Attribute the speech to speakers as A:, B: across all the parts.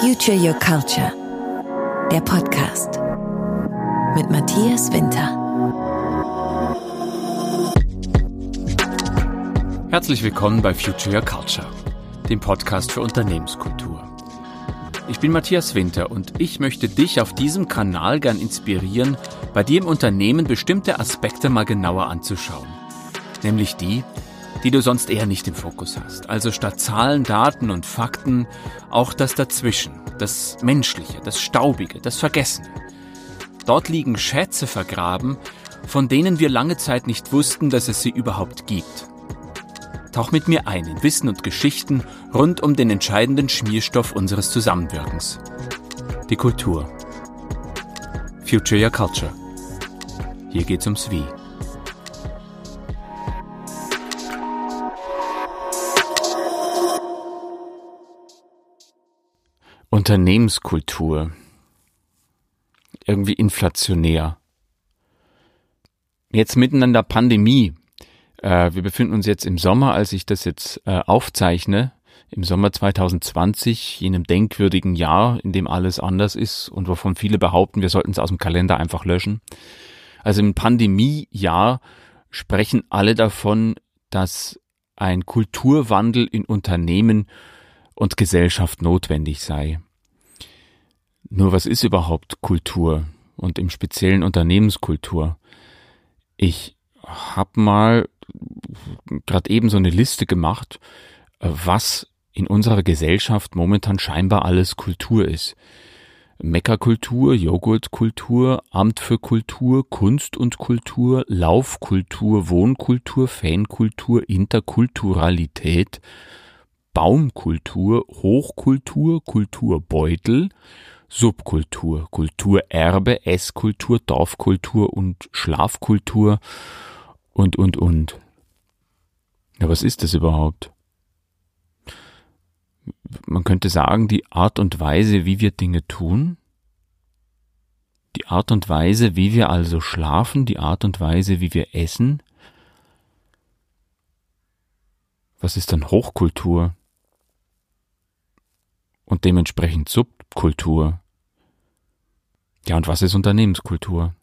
A: Future Your Culture, der Podcast mit Matthias Winter.
B: Herzlich willkommen bei Future Your Culture, dem Podcast für Unternehmenskultur. Ich bin Matthias Winter und ich möchte dich auf diesem Kanal gern inspirieren, bei dir im Unternehmen bestimmte Aspekte mal genauer anzuschauen. Nämlich die, die du sonst eher nicht im Fokus hast. Also statt Zahlen, Daten und Fakten auch das Dazwischen, das Menschliche, das Staubige, das Vergessene. Dort liegen Schätze vergraben, von denen wir lange Zeit nicht wussten, dass es sie überhaupt gibt. Tauch mit mir ein in Wissen und Geschichten rund um den entscheidenden Schmierstoff unseres Zusammenwirkens. Die Kultur. Future Your Culture. Hier geht's ums Wie. Unternehmenskultur. Irgendwie inflationär. Jetzt mitten in der Pandemie. Äh, wir befinden uns jetzt im Sommer, als ich das jetzt äh, aufzeichne, im Sommer 2020, jenem denkwürdigen Jahr, in dem alles anders ist und wovon viele behaupten, wir sollten es aus dem Kalender einfach löschen. Also im Pandemiejahr sprechen alle davon, dass ein Kulturwandel in Unternehmen und Gesellschaft notwendig sei. Nur was ist überhaupt Kultur und im speziellen Unternehmenskultur? Ich habe mal gerade eben so eine Liste gemacht, was in unserer Gesellschaft momentan scheinbar alles Kultur ist. Meckerkultur, Joghurtkultur, Amt für Kultur, Kunst und Kultur, Laufkultur, Wohnkultur, Fankultur, Interkulturalität, Baumkultur, Hochkultur, Kulturbeutel, Subkultur, Kulturerbe, Esskultur, Dorfkultur und Schlafkultur und, und, und. Ja, was ist das überhaupt? Man könnte sagen, die Art und Weise, wie wir Dinge tun, die Art und Weise, wie wir also schlafen, die Art und Weise, wie wir essen. Was ist dann Hochkultur? Und dementsprechend Subkultur. Ja, und was ist Unternehmenskultur?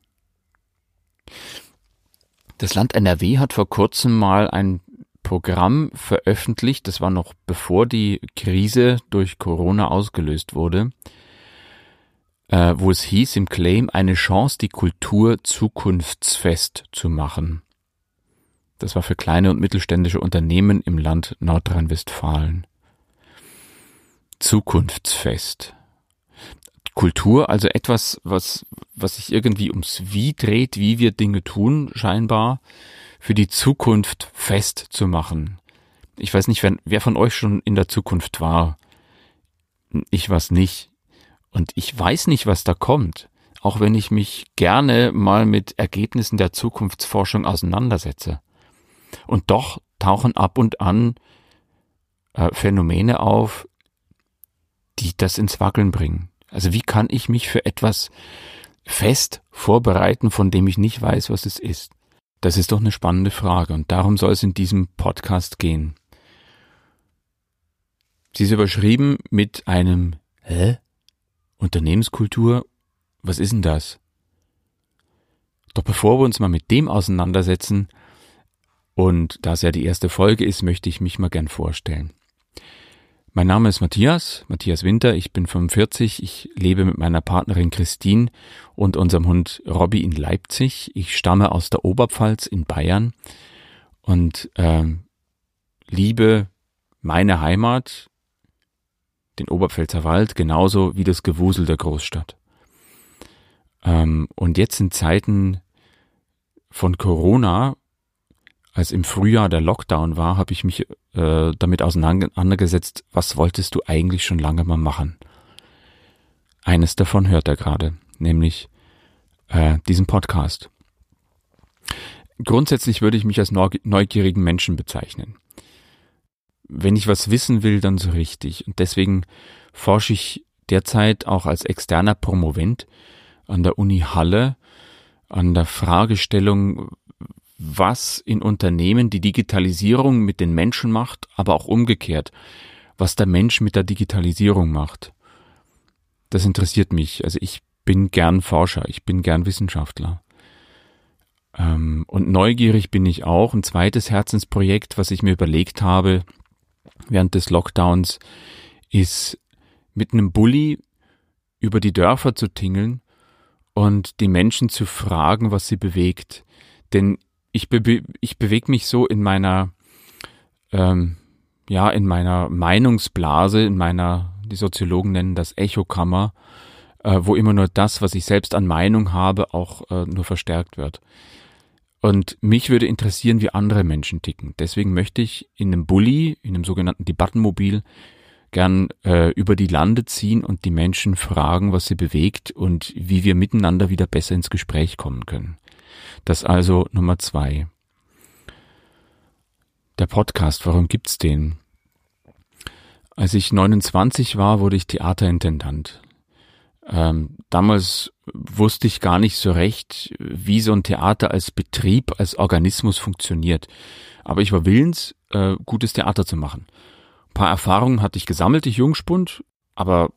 B: Das Land NRW hat vor kurzem mal ein Programm veröffentlicht, das war noch bevor die Krise durch Corona ausgelöst wurde, äh, wo es hieß im Claim eine Chance, die Kultur zukunftsfest zu machen. Das war für kleine und mittelständische Unternehmen im Land Nordrhein-Westfalen. Zukunftsfest. Kultur, also etwas, was, was sich irgendwie ums Wie dreht, wie wir Dinge tun, scheinbar, für die Zukunft festzumachen. Ich weiß nicht, wer, wer von euch schon in der Zukunft war. Ich war's nicht. Und ich weiß nicht, was da kommt, auch wenn ich mich gerne mal mit Ergebnissen der Zukunftsforschung auseinandersetze. Und doch tauchen ab und an äh, Phänomene auf, die das ins Wackeln bringen. Also wie kann ich mich für etwas fest vorbereiten, von dem ich nicht weiß, was es ist? Das ist doch eine spannende Frage und darum soll es in diesem Podcast gehen. Sie ist überschrieben mit einem Hä? Unternehmenskultur? Was ist denn das? Doch bevor wir uns mal mit dem auseinandersetzen, und da es ja die erste Folge ist, möchte ich mich mal gern vorstellen. Mein Name ist Matthias, Matthias Winter, ich bin 45, ich lebe mit meiner Partnerin Christine und unserem Hund Robby in Leipzig. Ich stamme aus der Oberpfalz in Bayern und äh, liebe meine Heimat, den Oberpfälzer Wald, genauso wie das Gewusel der Großstadt. Ähm, und jetzt in Zeiten von Corona als im Frühjahr der Lockdown war, habe ich mich äh, damit auseinandergesetzt, was wolltest du eigentlich schon lange mal machen? Eines davon hört er gerade, nämlich äh, diesen Podcast. Grundsätzlich würde ich mich als neugierigen Menschen bezeichnen. Wenn ich was wissen will, dann so richtig. Und deswegen forsche ich derzeit auch als externer Promovent an der Uni Halle an der Fragestellung, was in Unternehmen die Digitalisierung mit den Menschen macht, aber auch umgekehrt, was der Mensch mit der Digitalisierung macht. das interessiert mich. Also ich bin gern Forscher, ich bin gern Wissenschaftler. Ähm, und neugierig bin ich auch. Ein zweites Herzensprojekt, was ich mir überlegt habe während des Lockdowns, ist mit einem Bulli über die Dörfer zu tingeln und die Menschen zu fragen, was sie bewegt. Denn ich, be ich bewege mich so in meiner, ähm, ja, in meiner Meinungsblase, in meiner, die Soziologen nennen das Echokammer, äh, wo immer nur das, was ich selbst an Meinung habe, auch äh, nur verstärkt wird. Und mich würde interessieren, wie andere Menschen ticken. Deswegen möchte ich in einem Bulli, in einem sogenannten Debattenmobil, gern äh, über die Lande ziehen und die Menschen fragen, was sie bewegt und wie wir miteinander wieder besser ins Gespräch kommen können. Das also Nummer zwei. Der Podcast, warum gibt's den? Als ich 29 war, wurde ich Theaterintendant. Ähm, damals wusste ich gar nicht so recht, wie so ein Theater als Betrieb, als Organismus funktioniert. Aber ich war willens, äh, gutes Theater zu machen. Ein paar Erfahrungen hatte ich gesammelt, ich Jungspund, aber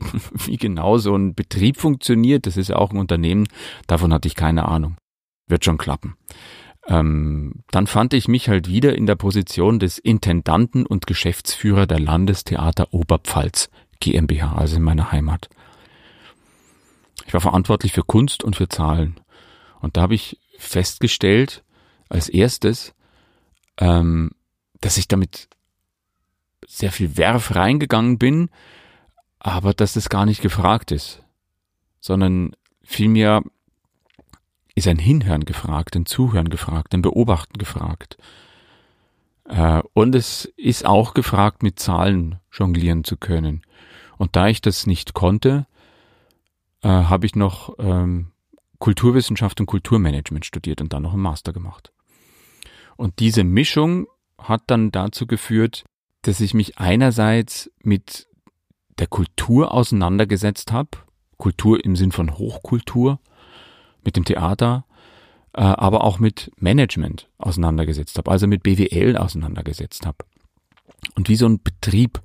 B: wie genau so ein Betrieb funktioniert, das ist ja auch ein Unternehmen, davon hatte ich keine Ahnung. Wird schon klappen. Ähm, dann fand ich mich halt wieder in der Position des Intendanten und Geschäftsführer der Landestheater Oberpfalz GmbH, also in meiner Heimat. Ich war verantwortlich für Kunst und für Zahlen. Und da habe ich festgestellt, als erstes, ähm, dass ich damit sehr viel Werf reingegangen bin, aber dass es gar nicht gefragt ist, sondern vielmehr ist ein Hinhören gefragt, ein Zuhören gefragt, ein Beobachten gefragt. Äh, und es ist auch gefragt, mit Zahlen jonglieren zu können. Und da ich das nicht konnte, äh, habe ich noch ähm, Kulturwissenschaft und Kulturmanagement studiert und dann noch einen Master gemacht. Und diese Mischung hat dann dazu geführt, dass ich mich einerseits mit der Kultur auseinandergesetzt habe, Kultur im Sinn von Hochkultur, mit dem Theater, äh, aber auch mit Management auseinandergesetzt habe, also mit BWL auseinandergesetzt habe. Und wie so ein Betrieb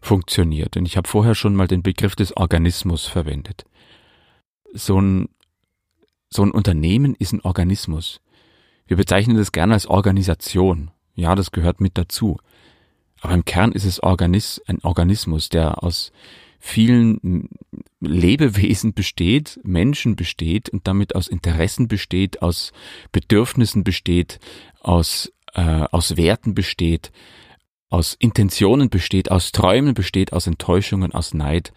B: funktioniert. Und ich habe vorher schon mal den Begriff des Organismus verwendet so ein, so ein Unternehmen ist ein Organismus. Wir bezeichnen das gerne als Organisation. Ja, das gehört mit dazu. Aber im Kern ist es Organis ein Organismus, der aus vielen Lebewesen besteht, Menschen besteht und damit aus Interessen besteht, aus Bedürfnissen besteht, aus, äh, aus Werten besteht, aus Intentionen besteht, aus Träumen besteht, aus Enttäuschungen, aus Neid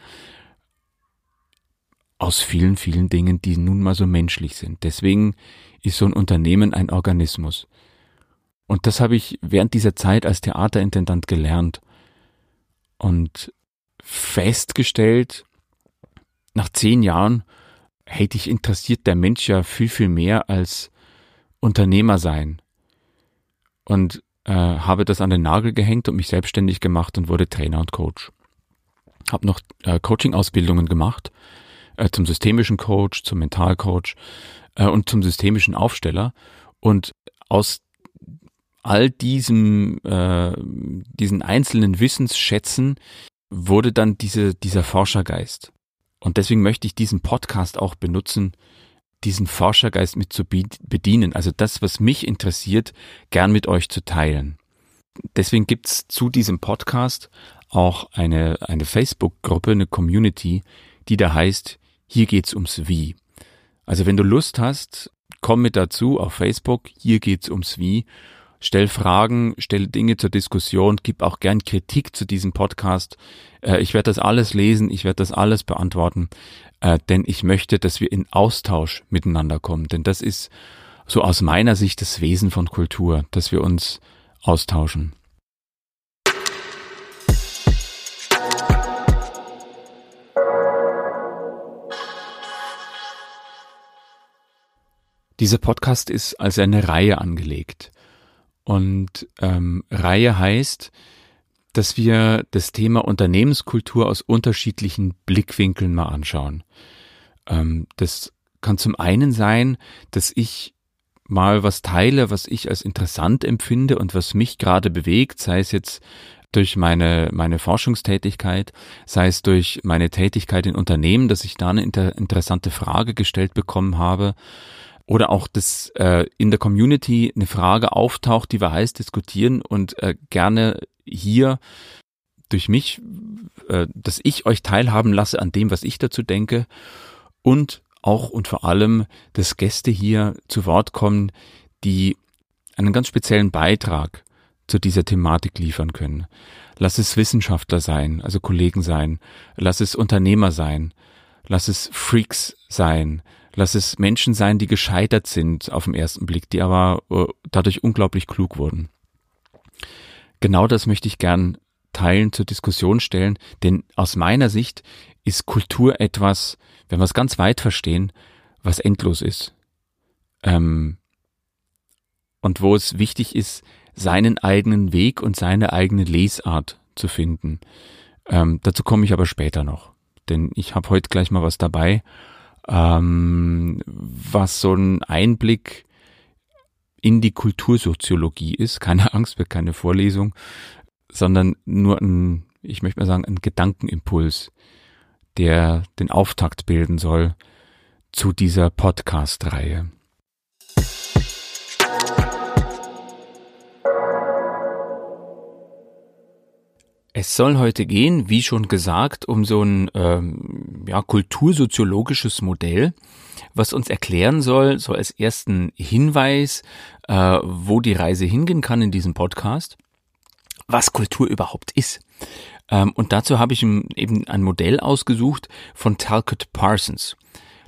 B: aus vielen, vielen Dingen, die nun mal so menschlich sind. Deswegen ist so ein Unternehmen ein Organismus. Und das habe ich während dieser Zeit als Theaterintendant gelernt und festgestellt, nach zehn Jahren, hey, dich interessiert der Mensch ja viel, viel mehr als Unternehmer sein. Und äh, habe das an den Nagel gehängt und mich selbstständig gemacht und wurde Trainer und Coach. Habe noch äh, Coaching-Ausbildungen gemacht äh, zum systemischen Coach, zum Mentalcoach äh, und zum systemischen Aufsteller. Und aus all diesem, äh, diesen einzelnen Wissensschätzen wurde dann diese, dieser Forschergeist. Und deswegen möchte ich diesen Podcast auch benutzen, diesen Forschergeist mit zu bedienen. Also das, was mich interessiert, gern mit euch zu teilen. Deswegen gibt's zu diesem Podcast auch eine, eine Facebook-Gruppe, eine Community, die da heißt hier geht's ums Wie. Also wenn du Lust hast, komm mit dazu auf Facebook. Hier geht's ums Wie. Stell Fragen, stell Dinge zur Diskussion, gib auch gern Kritik zu diesem Podcast. Äh, ich werde das alles lesen, ich werde das alles beantworten, äh, denn ich möchte, dass wir in Austausch miteinander kommen. Denn das ist so aus meiner Sicht das Wesen von Kultur, dass wir uns austauschen. Dieser Podcast ist als eine Reihe angelegt. Und ähm, Reihe heißt, dass wir das Thema Unternehmenskultur aus unterschiedlichen Blickwinkeln mal anschauen. Ähm, das kann zum einen sein, dass ich mal was teile, was ich als interessant empfinde und was mich gerade bewegt, sei es jetzt durch meine, meine Forschungstätigkeit, sei es durch meine Tätigkeit in Unternehmen, dass ich da eine inter interessante Frage gestellt bekommen habe, oder auch, dass äh, in der Community eine Frage auftaucht, die wir heiß diskutieren und äh, gerne hier durch mich, äh, dass ich euch teilhaben lasse an dem, was ich dazu denke. Und auch und vor allem, dass Gäste hier zu Wort kommen, die einen ganz speziellen Beitrag zu dieser Thematik liefern können. Lass es Wissenschaftler sein, also Kollegen sein, lass es Unternehmer sein, lass es Freaks sein, lass es Menschen sein, die gescheitert sind auf den ersten Blick, die aber äh, dadurch unglaublich klug wurden. Genau das möchte ich gern teilen, zur Diskussion stellen, denn aus meiner Sicht ist Kultur etwas, wenn wir es ganz weit verstehen, was endlos ist. Ähm, und wo es wichtig ist, seinen eigenen Weg und seine eigene Lesart zu finden. Ähm, dazu komme ich aber später noch, denn ich habe heute gleich mal was dabei, ähm, was so ein Einblick in die Kultursoziologie ist. Keine Angst, wird keine Vorlesung, sondern nur ein, ich möchte mal sagen, ein Gedankenimpuls, der den Auftakt bilden soll zu dieser Podcast-Reihe. Es soll heute gehen, wie schon gesagt, um so ein ähm, ja, kultursoziologisches Modell, was uns erklären soll, so als ersten Hinweis, äh, wo die Reise hingehen kann in diesem Podcast, was Kultur überhaupt ist. Ähm, und dazu habe ich eben ein Modell ausgesucht von Talcott Parsons.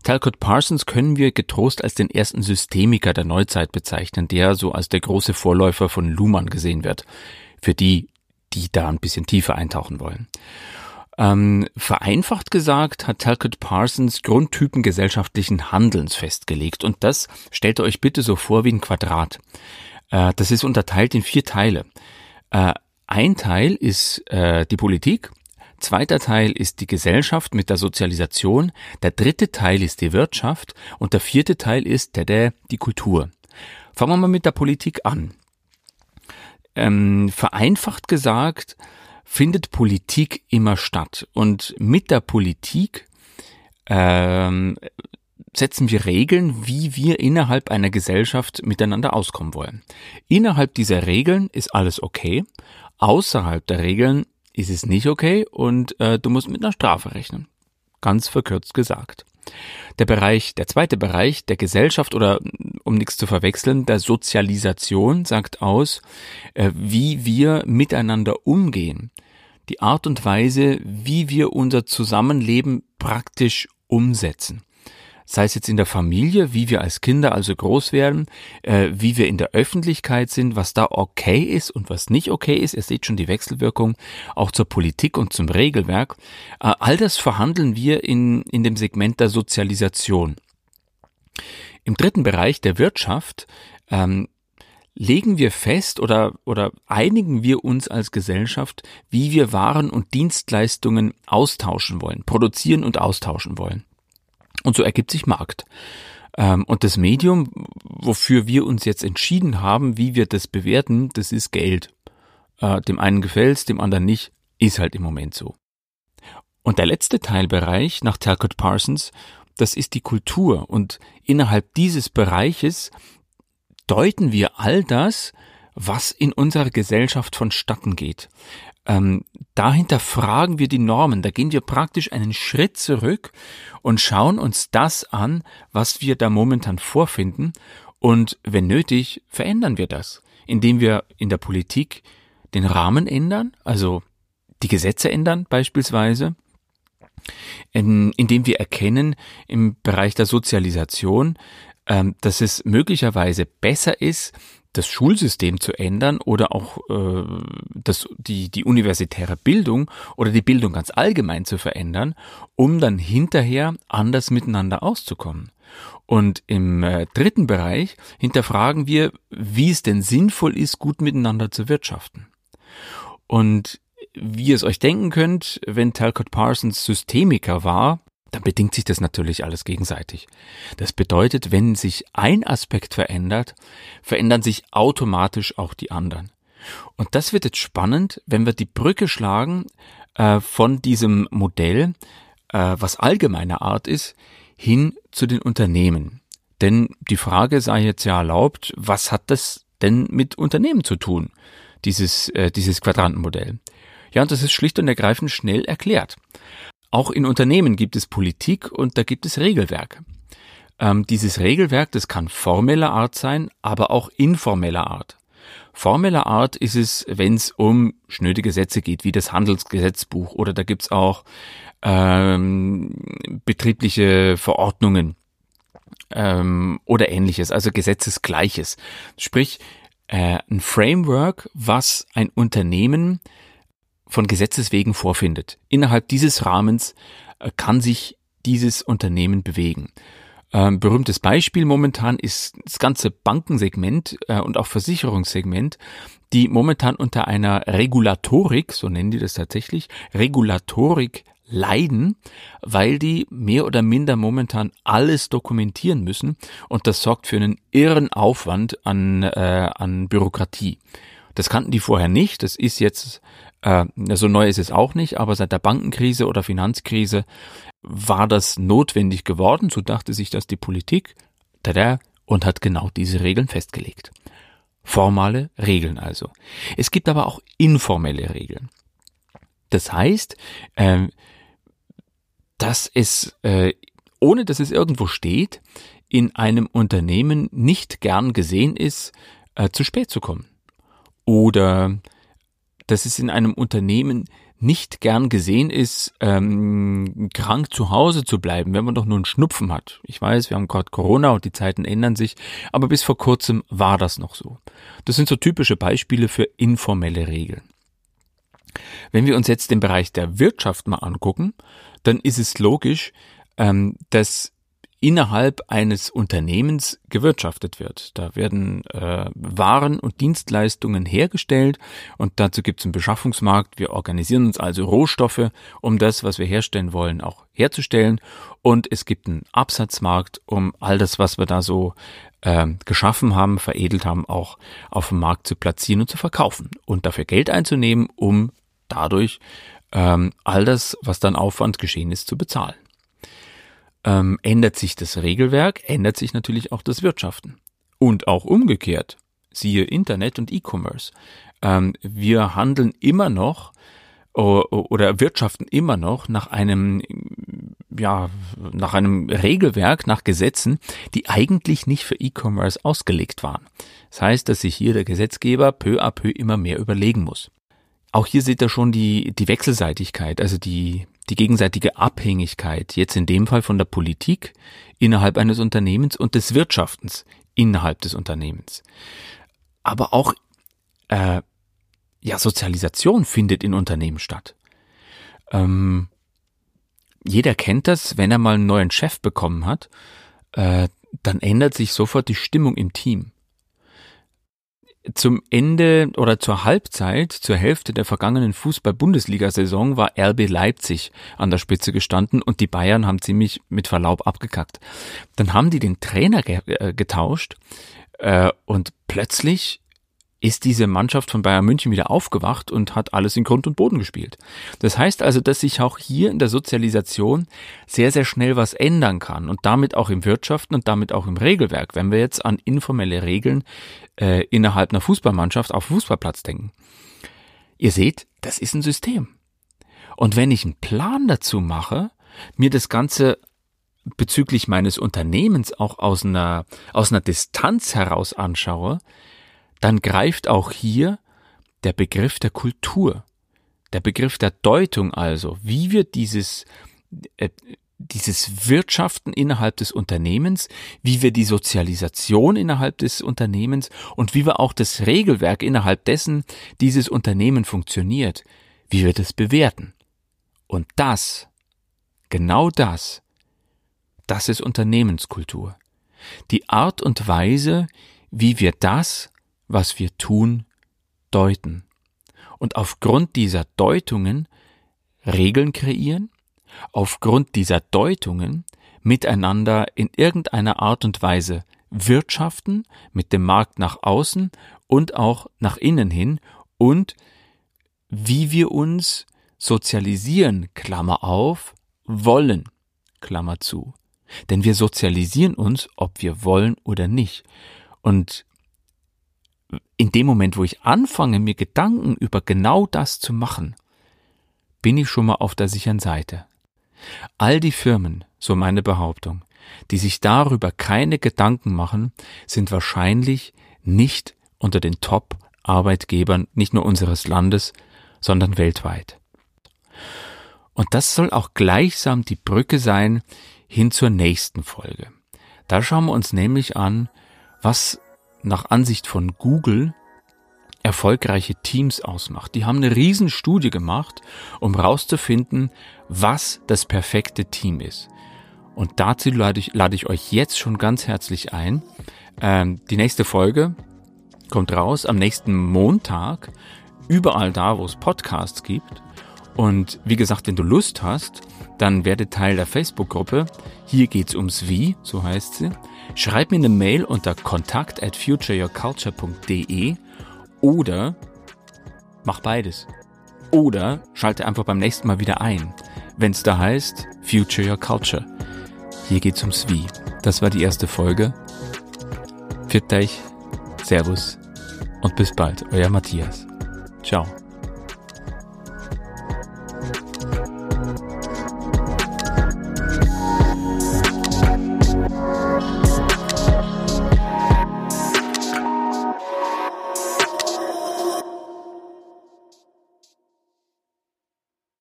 B: Talcott Parsons können wir getrost als den ersten Systemiker der Neuzeit bezeichnen, der so als der große Vorläufer von Luhmann gesehen wird. Für die, die da ein bisschen tiefer eintauchen wollen. Ähm, vereinfacht gesagt hat Talcott Parsons Grundtypen gesellschaftlichen Handelns festgelegt und das stellt ihr euch bitte so vor wie ein Quadrat. Äh, das ist unterteilt in vier Teile. Äh, ein Teil ist äh, die Politik, zweiter Teil ist die Gesellschaft mit der Sozialisation, der dritte Teil ist die Wirtschaft und der vierte Teil ist der, der die Kultur. Fangen wir mal mit der Politik an. Ähm, vereinfacht gesagt, findet Politik immer statt. Und mit der Politik ähm, setzen wir Regeln, wie wir innerhalb einer Gesellschaft miteinander auskommen wollen. Innerhalb dieser Regeln ist alles okay. Außerhalb der Regeln ist es nicht okay und äh, du musst mit einer Strafe rechnen. Ganz verkürzt gesagt. Der Bereich, der zweite Bereich der Gesellschaft oder um nichts zu verwechseln, der Sozialisation sagt aus, äh, wie wir miteinander umgehen. Die Art und Weise, wie wir unser Zusammenleben praktisch umsetzen sei es jetzt in der Familie, wie wir als Kinder also groß werden, äh, wie wir in der Öffentlichkeit sind, was da okay ist und was nicht okay ist. Ihr seht schon die Wechselwirkung auch zur Politik und zum Regelwerk. Äh, all das verhandeln wir in, in dem Segment der Sozialisation. Im dritten Bereich der Wirtschaft ähm, legen wir fest oder, oder einigen wir uns als Gesellschaft, wie wir Waren und Dienstleistungen austauschen wollen, produzieren und austauschen wollen. Und so ergibt sich Markt. Ähm, und das Medium, wofür wir uns jetzt entschieden haben, wie wir das bewerten, das ist Geld. Äh, dem einen gefällt's, dem anderen nicht, ist halt im Moment so. Und der letzte Teilbereich nach Talcott Parsons, das ist die Kultur. Und innerhalb dieses Bereiches deuten wir all das, was in unserer Gesellschaft vonstatten geht. Ähm, dahinter fragen wir die Normen, da gehen wir praktisch einen Schritt zurück und schauen uns das an, was wir da momentan vorfinden. Und wenn nötig, verändern wir das, indem wir in der Politik den Rahmen ändern, also die Gesetze ändern beispielsweise, indem wir erkennen im Bereich der Sozialisation, ähm, dass es möglicherweise besser ist, das Schulsystem zu ändern oder auch äh, das, die, die universitäre Bildung oder die Bildung ganz allgemein zu verändern, um dann hinterher anders miteinander auszukommen. Und im äh, dritten Bereich hinterfragen wir, wie es denn sinnvoll ist, gut miteinander zu wirtschaften. Und wie ihr es euch denken könnt, wenn Talcott Parsons Systemiker war, dann bedingt sich das natürlich alles gegenseitig. Das bedeutet, wenn sich ein Aspekt verändert, verändern sich automatisch auch die anderen. Und das wird jetzt spannend, wenn wir die Brücke schlagen äh, von diesem Modell, äh, was allgemeiner Art ist, hin zu den Unternehmen. Denn die Frage sei jetzt ja erlaubt, was hat das denn mit Unternehmen zu tun, dieses, äh, dieses Quadrantenmodell? Ja, und das ist schlicht und ergreifend schnell erklärt. Auch in Unternehmen gibt es Politik und da gibt es Regelwerke. Ähm, dieses Regelwerk, das kann formeller Art sein, aber auch informeller Art. Formeller Art ist es, wenn es um schnöde Gesetze geht, wie das Handelsgesetzbuch oder da gibt's auch ähm, betriebliche Verordnungen ähm, oder ähnliches, also Gesetzesgleiches. Sprich, äh, ein Framework, was ein Unternehmen von Gesetzes wegen vorfindet. Innerhalb dieses Rahmens äh, kann sich dieses Unternehmen bewegen. Ähm, berühmtes Beispiel momentan ist das ganze Bankensegment äh, und auch Versicherungssegment, die momentan unter einer Regulatorik, so nennen die das tatsächlich, Regulatorik leiden, weil die mehr oder minder momentan alles dokumentieren müssen und das sorgt für einen irren Aufwand an, äh, an Bürokratie. Das kannten die vorher nicht, das ist jetzt, äh, so neu ist es auch nicht, aber seit der Bankenkrise oder Finanzkrise war das notwendig geworden, so dachte sich das die Politik, tada, und hat genau diese Regeln festgelegt. Formale Regeln also. Es gibt aber auch informelle Regeln. Das heißt, äh, dass es, äh, ohne dass es irgendwo steht, in einem Unternehmen nicht gern gesehen ist, äh, zu spät zu kommen. Oder dass es in einem Unternehmen nicht gern gesehen ist, ähm, krank zu Hause zu bleiben, wenn man doch nur einen Schnupfen hat. Ich weiß, wir haben gerade Corona und die Zeiten ändern sich, aber bis vor kurzem war das noch so. Das sind so typische Beispiele für informelle Regeln. Wenn wir uns jetzt den Bereich der Wirtschaft mal angucken, dann ist es logisch, ähm, dass innerhalb eines Unternehmens gewirtschaftet wird. Da werden äh, Waren und Dienstleistungen hergestellt und dazu gibt es einen Beschaffungsmarkt. Wir organisieren uns also Rohstoffe, um das, was wir herstellen wollen, auch herzustellen. Und es gibt einen Absatzmarkt, um all das, was wir da so äh, geschaffen haben, veredelt haben, auch auf dem Markt zu platzieren und zu verkaufen und dafür Geld einzunehmen, um dadurch ähm, all das, was dann Aufwand geschehen ist, zu bezahlen. Ähm, ändert sich das Regelwerk, ändert sich natürlich auch das Wirtschaften. Und auch umgekehrt, siehe Internet und E-Commerce. Ähm, wir handeln immer noch oder wirtschaften immer noch nach einem, ja, nach einem Regelwerk, nach Gesetzen, die eigentlich nicht für E-Commerce ausgelegt waren. Das heißt, dass sich hier der Gesetzgeber peu à peu immer mehr überlegen muss. Auch hier seht ihr schon die, die Wechselseitigkeit, also die, die gegenseitige Abhängigkeit, jetzt in dem Fall von der Politik innerhalb eines Unternehmens und des Wirtschaftens innerhalb des Unternehmens. Aber auch äh, ja, Sozialisation findet in Unternehmen statt. Ähm, jeder kennt das, wenn er mal einen neuen Chef bekommen hat, äh, dann ändert sich sofort die Stimmung im Team zum Ende oder zur Halbzeit, zur Hälfte der vergangenen Fußball-Bundesliga-Saison war RB Leipzig an der Spitze gestanden und die Bayern haben ziemlich mit Verlaub abgekackt. Dann haben die den Trainer ge äh, getauscht äh, und plötzlich ist diese Mannschaft von Bayern München wieder aufgewacht und hat alles in Grund und Boden gespielt. Das heißt also, dass sich auch hier in der Sozialisation sehr, sehr schnell was ändern kann und damit auch im Wirtschaften und damit auch im Regelwerk, wenn wir jetzt an informelle Regeln äh, innerhalb einer Fußballmannschaft auf Fußballplatz denken. Ihr seht, das ist ein System. Und wenn ich einen Plan dazu mache, mir das Ganze bezüglich meines Unternehmens auch aus einer, aus einer Distanz heraus anschaue, dann greift auch hier der Begriff der Kultur, der Begriff der Deutung also, wie wir dieses, äh, dieses Wirtschaften innerhalb des Unternehmens, wie wir die Sozialisation innerhalb des Unternehmens und wie wir auch das Regelwerk innerhalb dessen dieses Unternehmen funktioniert, wie wir das bewerten. Und das, genau das, das ist Unternehmenskultur. Die Art und Weise, wie wir das, was wir tun, deuten. Und aufgrund dieser Deutungen Regeln kreieren, aufgrund dieser Deutungen miteinander in irgendeiner Art und Weise wirtschaften, mit dem Markt nach außen und auch nach innen hin und wie wir uns sozialisieren, Klammer auf, wollen, Klammer zu. Denn wir sozialisieren uns, ob wir wollen oder nicht. Und in dem Moment, wo ich anfange, mir Gedanken über genau das zu machen, bin ich schon mal auf der sicheren Seite. All die Firmen, so meine Behauptung, die sich darüber keine Gedanken machen, sind wahrscheinlich nicht unter den Top-Arbeitgebern nicht nur unseres Landes, sondern weltweit. Und das soll auch gleichsam die Brücke sein hin zur nächsten Folge. Da schauen wir uns nämlich an, was nach Ansicht von Google erfolgreiche Teams ausmacht. Die haben eine Riesenstudie gemacht, um herauszufinden, was das perfekte Team ist. Und dazu lade ich, lade ich euch jetzt schon ganz herzlich ein. Ähm, die nächste Folge kommt raus am nächsten Montag, überall da, wo es Podcasts gibt. Und wie gesagt, wenn du Lust hast, dann werde Teil der Facebook-Gruppe. Hier geht's ums Wie, so heißt sie. Schreib mir eine Mail unter kontakt at futureyourculture.de oder mach beides. Oder schalte einfach beim nächsten Mal wieder ein, wenn es da heißt Future Your Culture. Hier geht's ums Wie. Das war die erste Folge. Für euch, Servus und bis bald, euer Matthias. Ciao.